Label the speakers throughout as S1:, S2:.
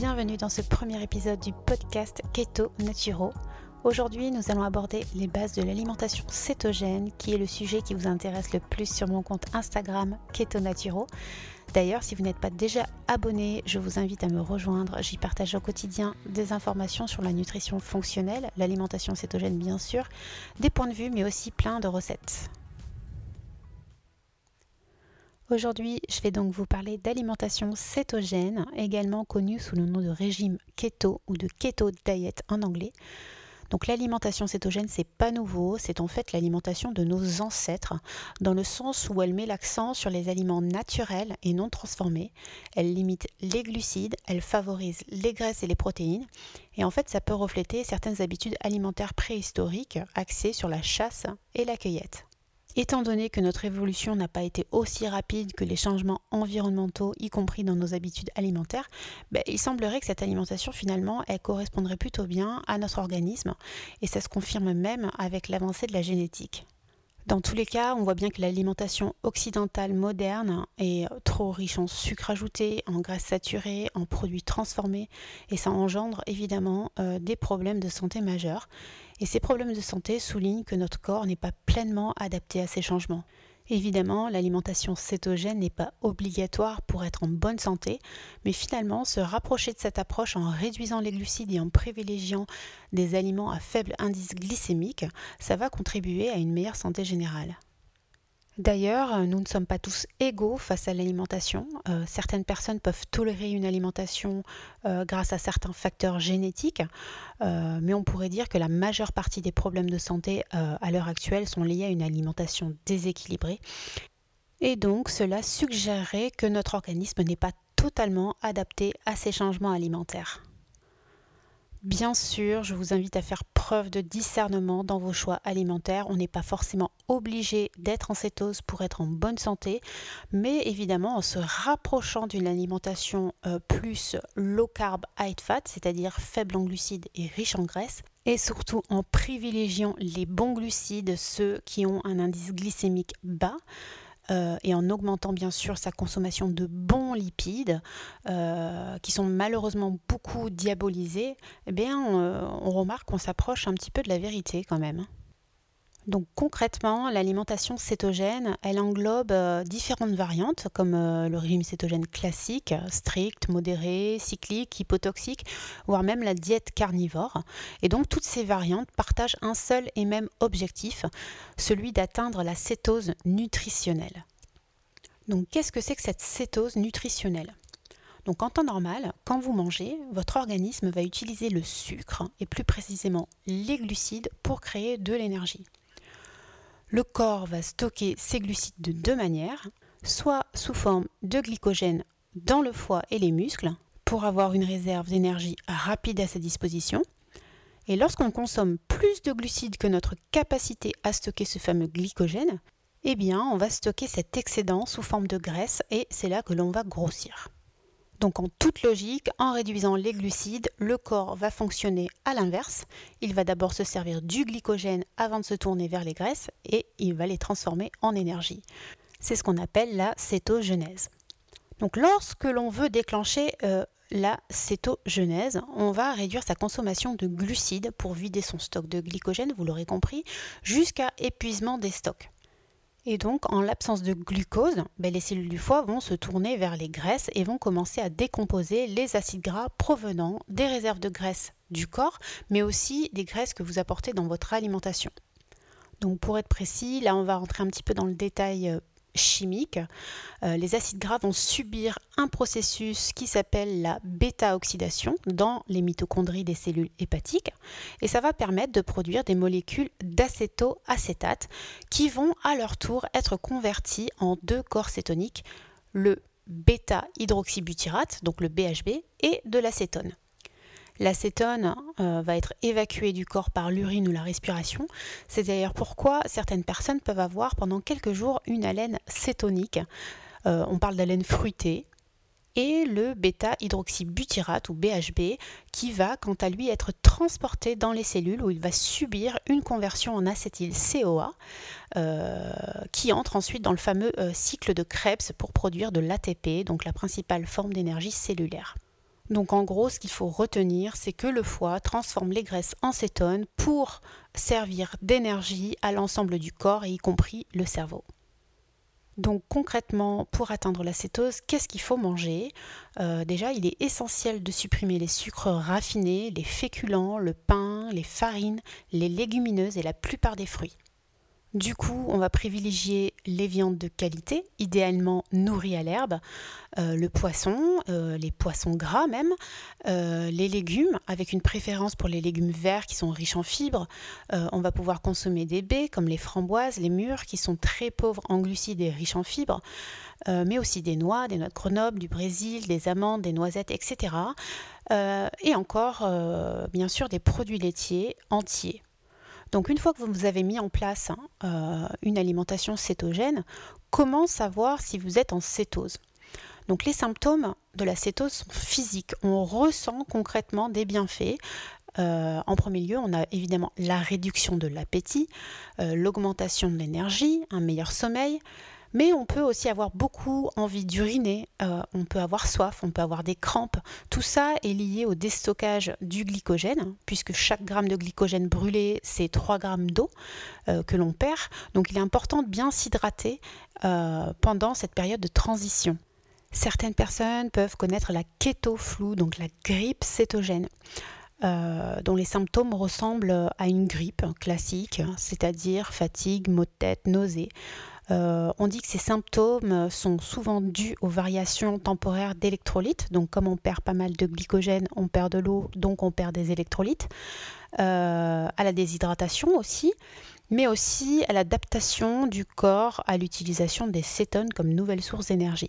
S1: bienvenue dans ce premier épisode du podcast Keto Naturo. Aujourd'hui, nous allons aborder les bases de l'alimentation cétogène, qui est le sujet qui vous intéresse le plus sur mon compte Instagram Keto Naturo. D'ailleurs, si vous n'êtes pas déjà abonné, je vous invite à me rejoindre. J'y partage au quotidien des informations sur la nutrition fonctionnelle, l'alimentation cétogène bien sûr, des points de vue, mais aussi plein de recettes. Aujourd'hui, je vais donc vous parler d'alimentation cétogène, également connue sous le nom de régime keto ou de keto diet en anglais. Donc l'alimentation cétogène, c'est pas nouveau, c'est en fait l'alimentation de nos ancêtres, dans le sens où elle met l'accent sur les aliments naturels et non transformés. Elle limite les glucides, elle favorise les graisses et les protéines. Et en fait, ça peut refléter certaines habitudes alimentaires préhistoriques axées sur la chasse et la cueillette. Étant donné que notre évolution n'a pas été aussi rapide que les changements environnementaux, y compris dans nos habitudes alimentaires, ben, il semblerait que cette alimentation finalement correspondrait plutôt bien à notre organisme et ça se confirme même avec l'avancée de la génétique. Dans tous les cas, on voit bien que l'alimentation occidentale moderne est trop riche en sucre ajouté, en graisses saturées, en produits transformés, et ça engendre évidemment euh, des problèmes de santé majeurs. Et ces problèmes de santé soulignent que notre corps n'est pas pleinement adapté à ces changements. Évidemment, l'alimentation cétogène n'est pas obligatoire pour être en bonne santé, mais finalement, se rapprocher de cette approche en réduisant les glucides et en privilégiant des aliments à faible indice glycémique, ça va contribuer à une meilleure santé générale. D'ailleurs, euh, nous ne sommes pas tous égaux face à l'alimentation. Euh, certaines personnes peuvent tolérer une alimentation euh, grâce à certains facteurs génétiques, mais on pourrait dire que la majeure partie des problèmes de santé à l'heure actuelle sont liés à une alimentation déséquilibrée. Et donc, cela suggérerait que notre organisme n'est pas totalement adapté à ces changements alimentaires. Bien sûr, je vous invite à faire preuve de discernement dans vos choix alimentaires. On n'est pas forcément obligé d'être en cétose pour être en bonne santé, mais évidemment en se rapprochant d'une alimentation euh, plus low carb, high fat, c'est-à-dire faible en glucides et riche en graisse, et surtout en privilégiant les bons glucides, ceux qui ont un indice glycémique bas. Euh, et en augmentant bien sûr sa consommation de bons lipides, euh, qui sont malheureusement beaucoup diabolisés, eh bien, on remarque qu'on s'approche un petit peu de la vérité quand même. Donc concrètement, l'alimentation cétogène, elle englobe euh, différentes variantes comme le régime cétogène classique, strict, modéré, cyclique, hypotoxique, voire même la diète carnivore. Et donc toutes ces variantes partagent un seul et même objectif, celui d'atteindre la cétose nutritionnelle. Donc qu'est-ce que c'est que cette cétose nutritionnelle? Donc en temps normal, quand vous mangez, votre organisme va utiliser le sucre et plus précisément les glucides pour créer de l'énergie. Le corps va stocker ces glucides de deux manières, soit sous forme de glycogène dans le foie et les muscles pour avoir une réserve d'énergie rapide à sa disposition. Et lorsqu'on consomme plus de glucides que notre capacité à stocker ce fameux glycogène, eh bien, on va stocker cet excédent sous forme de graisse et c'est là que l'on va grossir. Donc en toute logique, en réduisant les glucides, le corps va fonctionner à l'inverse. Il va d'abord se servir du glycogène avant de se tourner vers les graisses et il va les transformer en énergie. C'est ce qu'on appelle la cétogenèse. Donc lorsque l'on veut déclencher euh, la cétogenèse, on va réduire sa consommation de glucides pour vider son stock de glycogène, vous l'aurez compris, jusqu'à épuisement des stocks. Et donc, en l'absence de glucose, ben, les cellules du foie vont se tourner vers les graisses et vont commencer à décomposer les acides gras provenant des réserves de graisse du corps, mais aussi des graisses que vous apportez dans votre alimentation. Donc pour être précis, là on va rentrer un petit peu dans le détail euh, chimique, euh, les acides gras vont subir un processus qui s'appelle la bêta-oxydation dans les mitochondries des cellules hépatiques et ça va permettre de produire des molécules d'acétoacétate qui vont à leur tour être converties en deux corps cétoniques, le bêta-hydroxybutyrate, donc le BHB, et de l'acétone. L'acétone euh, va être évacué du corps par l'urine ou la respiration. C'est d'ailleurs pourquoi certaines personnes peuvent avoir pendant quelques jours une haleine cétonique. Euh, on parle d'haleine fruitée. Et le bêta-hydroxybutyrate ou BHB qui va quant à lui être transporté dans les cellules où il va subir une conversion en acétyl-CoA euh, qui entre ensuite dans le fameux cycle de Krebs pour produire de l'ATP, donc la principale forme d'énergie cellulaire. Donc en gros, ce qu'il faut retenir, c'est que le foie transforme les graisses en cétones pour servir d'énergie à l'ensemble du corps, y compris le cerveau. Donc concrètement, pour atteindre la cétose, qu'est-ce qu'il faut manger? Euh, Déjà, il est essentiel de supprimer les sucres raffinés, les féculents, le pain, les farines, les légumineuses et la plupart des fruits. Du coup, on va privilégier les viandes de qualité, idéalement nourries à l'herbe, euh, le poisson, euh, les poissons gras même, euh, les légumes, avec une préférence pour les légumes verts qui sont riches en fibres. on va pouvoir consommer des baies comme les framboises, les mûres qui sont très pauvres en glucides et riches en fibres, mais aussi des noix, des noix de Grenoble, du Brésil, des amandes, des noisettes, etc. et encore, bien sûr, des produits laitiers entiers. Donc une fois que vous avez mis en place hein, euh, une alimentation cétogène, comment savoir si vous êtes en cétose? Donc les symptômes de la cétose sont physiques. On ressent concrètement des bienfaits. Euh, en premier lieu, on a évidemment la réduction de l'appétit, euh, l'augmentation de l'énergie, un meilleur sommeil, mais on peut aussi avoir beaucoup envie d'uriner, euh, on peut avoir soif, on peut avoir des crampes. Tout ça est lié au déstockage du glycogène, puisque chaque gramme de glycogène brûlé, c'est 3 grammes d'eau euh, que l'on perd. Donc il est important de bien s'hydrater euh, pendant cette période de transition. Certaines personnes peuvent connaître la kétoflou, donc la grippe cétogène. dont les symptômes ressemblent à une grippe classique, c'est-à-dire fatigue, maux de tête, nausées. Euh, on dit que ces symptômes sont souvent dus aux variations temporaires d'électrolytes. Donc comme on perd pas mal de glycogène, on perd de l'eau, donc on perd des électrolytes. Euh, à la déshydratation aussi, mais aussi à l'adaptation du corps à l'utilisation des cétones comme nouvelle source d'énergie.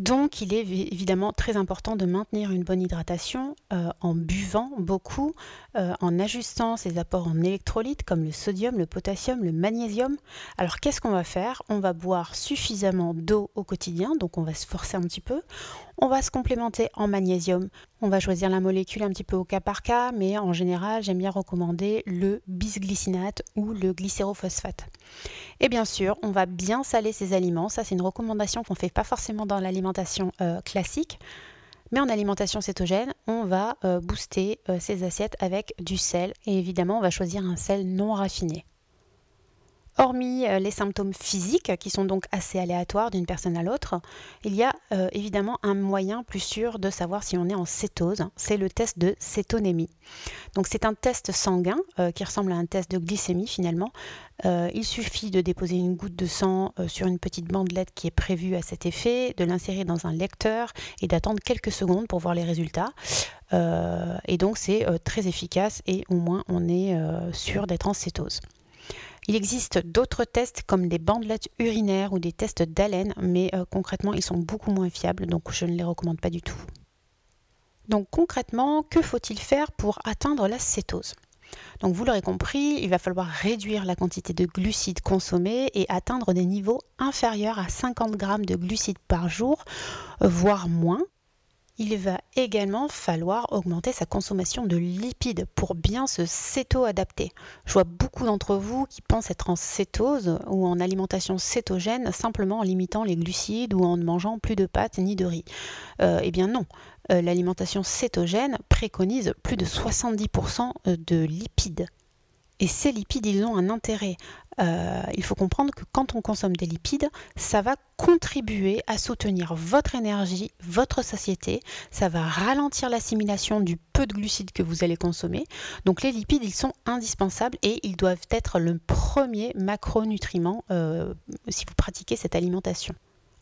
S1: Donc il est évidemment très important de maintenir une bonne hydratation euh, en buvant beaucoup, euh, en ajustant ses apports en électrolytes comme le sodium, le potassium, le magnésium. Alors qu'est-ce qu'on va faire? On va boire suffisamment d'eau au quotidien, donc on va se forcer un petit peu. On va se complémenter en magnésium. On va choisir la molécule un petit peu au cas par cas, mais en général j'aime bien recommander le bisglycinate ou le glycérophosphate. Et bien sûr, on va bien saler ces aliments. Ça, c'est une recommandation qu'on ne fait pas forcément dans l'alimentation euh, classique. Mais en alimentation cétogène, on va euh, booster euh, ces assiettes avec du sel. Et évidemment, on va choisir un sel non raffiné. Hormis euh, les symptômes physiques, qui sont donc assez aléatoires d'une personne à l'autre, il y a euh, évidemment un moyen plus sûr de savoir si on est en cétose, c'est le test de cétonémie. Donc c'est un test sanguin euh, qui ressemble à un test de glycémie finalement. il suffit de déposer une goutte de sang sur une petite bandelette qui est prévue à cet effet, de l'insérer dans un lecteur et d'attendre quelques secondes pour voir les résultats. et donc c'est très efficace et au moins on est sûr d'être en cétose. Il existe d'autres tests comme des bandelettes urinaires ou des tests d'haleine, mais euh, concrètement, ils sont beaucoup moins fiables, donc je ne les recommande pas du tout. Donc concrètement, que faut-il faire pour atteindre la cétose? Donc vous l'aurez compris, il va falloir réduire la quantité de glucides consommés et atteindre des niveaux inférieurs à 50 grammes de glucides par jour, voire moins, il va également falloir augmenter sa consommation de lipides pour bien se céto-adapter. Je vois beaucoup d'entre vous qui pensent être en cétose ou en alimentation cétogène simplement en limitant les glucides ou en ne mangeant plus de pâtes ni de riz. Euh, eh bien non, euh, l'alimentation cétogène préconise plus de 70% de lipides. Et ces lipides, ils ont un intérêt. Euh, il faut comprendre que quand on consomme des lipides, ça va contribuer à soutenir votre énergie, votre satiété, ça va ralentir l'assimilation du peu de glucides que vous allez consommer. Donc les lipides, ils sont indispensables et ils doivent être le premier macronutriment euh, si vous pratiquez cette alimentation.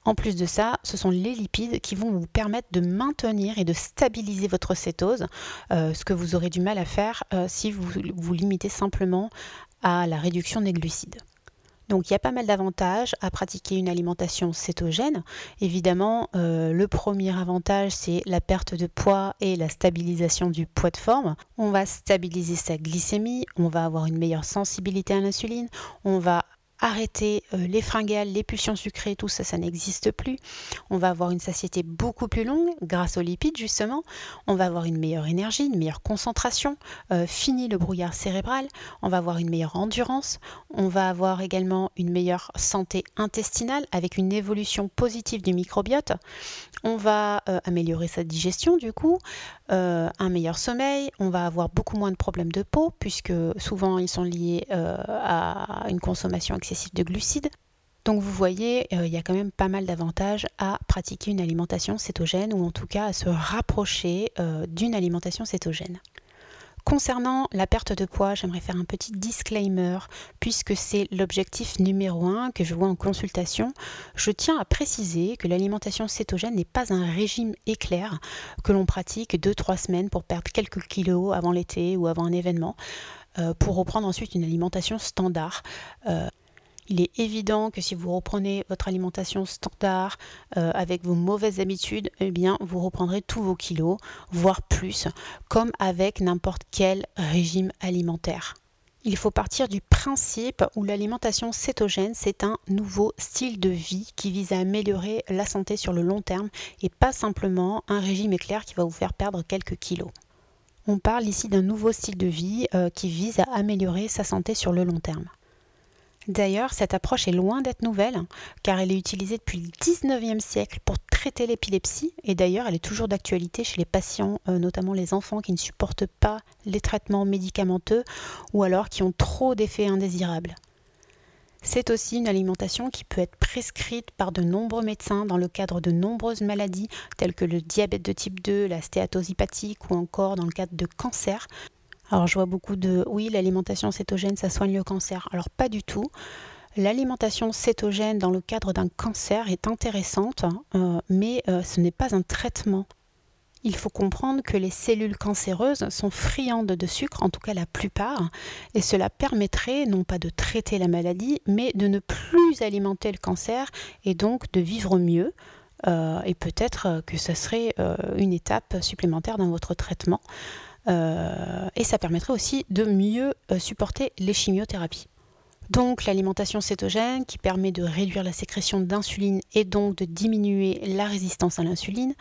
S1: En plus de ça, ce sont les lipides qui vont vous permettre de maintenir et de stabiliser votre cétose, euh, ce que vous aurez du mal à faire si vous vous limitez simplement à la réduction des glucides. Donc il y a pas mal d'avantages à pratiquer une alimentation cétogène. Évidemment, euh, le premier avantage, c'est la perte de poids et la stabilisation du poids de forme. On va stabiliser sa glycémie, on va avoir une meilleure sensibilité à l'insuline, on va arrêter euh, les fringales, les pulsions sucrées, tout ça, ça n'existe plus. On va avoir une satiété beaucoup plus longue grâce aux lipides justement. On va avoir une meilleure énergie, une meilleure concentration, euh, fini le brouillard cérébral. On va avoir une meilleure endurance. On va avoir également une meilleure santé intestinale avec une évolution positive du microbiote. On va euh, améliorer sa digestion du coup, un meilleur sommeil. On va avoir beaucoup moins de problèmes de peau puisque souvent ils sont liés à une consommation de glucides. Donc vous voyez, euh, il y a quand même pas mal d'avantages à pratiquer une alimentation cétogène ou en tout cas à se rapprocher euh, d'une alimentation cétogène. Concernant la perte de poids, j'aimerais faire un petit disclaimer puisque c'est l'objectif numéro un que je vois en consultation. Je tiens à préciser que l'alimentation cétogène n'est pas un régime éclair que l'on pratique 2-3 semaines pour perdre quelques kilos avant l'été ou avant un événement euh, pour reprendre ensuite une alimentation standard. Il est évident que si vous reprenez votre alimentation standard euh, avec vos mauvaises habitudes, eh bien vous reprendrez tous vos kilos, voire plus, comme avec n'importe quel régime alimentaire. Il faut partir du principe où l'alimentation cétogène, c'est un nouveau style de vie qui vise à améliorer la santé sur le long terme et pas simplement un régime éclair qui va vous faire perdre quelques kilos. On parle ici d'un nouveau style de vie euh, qui vise à améliorer sa santé sur le long terme. D'ailleurs, cette approche est loin d'être nouvelle, car elle est utilisée depuis le 19e siècle pour traiter l'épilepsie, et d'ailleurs elle est toujours d'actualité chez les patients, euh, notamment les enfants qui ne supportent pas les traitements médicamenteux ou alors qui ont trop d'effets indésirables. C'est aussi une alimentation qui peut être prescrite par de nombreux médecins dans le cadre de nombreuses maladies telles que le diabète de type 2, la stéatose hépatique ou encore dans le cadre de cancer, alors je vois beaucoup de oui, l'alimentation cétogène, ça soigne le cancer. Alors pas du tout. L'alimentation cétogène dans le cadre d'un cancer est intéressante, euh, mais euh, ce n'est pas un traitement. Il faut comprendre que les cellules cancéreuses sont friandes de sucre, en tout cas la plupart, et cela permettrait non pas de traiter la maladie, mais de ne plus alimenter le cancer et donc de vivre mieux. Euh, et peut-être que ce serait une étape supplémentaire dans votre traitement. Euh, et ça permettrait aussi de mieux euh, supporter les chimiothérapies. Donc l'alimentation cétogène qui permet de réduire la sécrétion d'insuline et donc de diminuer la résistance à l'insuline,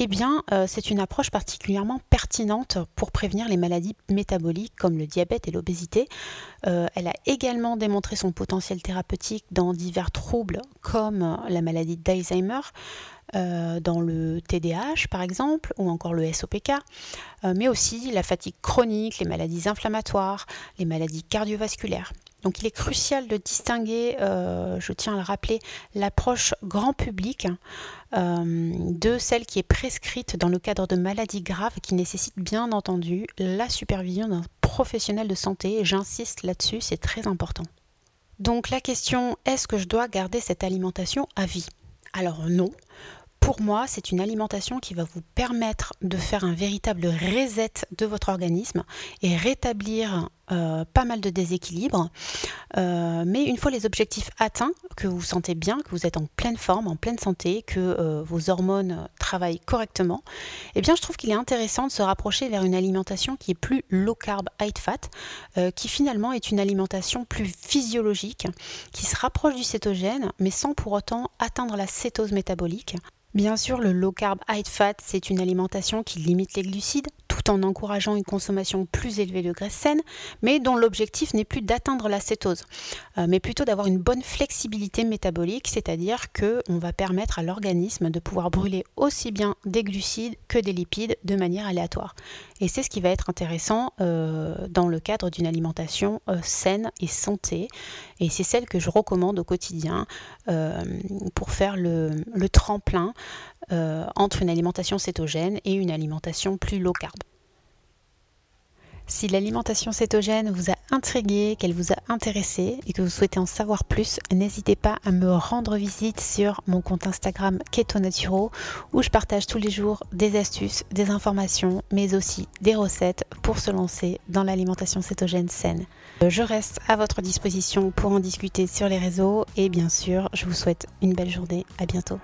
S1: eh bien euh, c'est une approche particulièrement pertinente pour prévenir les maladies métaboliques comme le diabète et l'obésité. elle a également démontré son potentiel thérapeutique dans divers troubles comme la maladie d'Alzheimer, euh, dans le TDAH par exemple, ou encore le SOPK, euh, mais aussi la fatigue chronique, les maladies inflammatoires, les maladies cardiovasculaires. Donc il est crucial de distinguer, euh, je tiens à le rappeler, l'approche grand public de celle qui est prescrite dans le cadre de maladies graves qui nécessitent bien entendu la supervision d'un professionnel de santé. J'insiste là-dessus, c'est très important. Donc la question, est-ce que je dois garder cette alimentation à vie? Alors non, pour moi, c'est une alimentation qui va vous permettre de faire un véritable reset de votre organisme et rétablir euh, pas mal de déséquilibre. Euh, mais une fois les objectifs atteints, que vous sentez bien, que vous êtes en pleine forme, en pleine santé, que euh, vos hormones travaillent correctement, eh bien je trouve qu'il est intéressant de se rapprocher vers une alimentation qui est plus low carb, high fat, qui finalement est une alimentation plus physiologique, qui se rapproche du cétogène, mais sans pour autant atteindre la cétose métabolique. Bien sûr, le low carb high fat, c'est une alimentation qui limite les glucides tout en encourageant une consommation plus élevée de graisses saines, mais dont l'objectif n'est plus d'atteindre la cétose, euh, mais plutôt d'avoir une bonne flexibilité métabolique, c'est-à-dire que on va permettre à l'organisme de pouvoir brûler aussi bien des glucides que des lipides de manière aléatoire. Et c'est ce qui va être intéressant euh, dans le cadre d'une alimentation euh, saine et santé, et c'est celle que je recommande au quotidien pour faire le, le tremplin euh, entre une alimentation cétogène et une alimentation plus low carb. Si l'alimentation cétogène vous a intrigué, qu'elle vous a intéressé et que vous souhaitez en savoir plus, n'hésitez pas à me rendre visite sur mon compte Instagram Keto Naturo où je partage tous les jours des astuces, des informations, mais aussi des recettes pour se lancer dans l'alimentation cétogène saine. Je reste à votre disposition pour en discuter sur les réseaux et bien sûr, je vous souhaite une belle journée. À bientôt.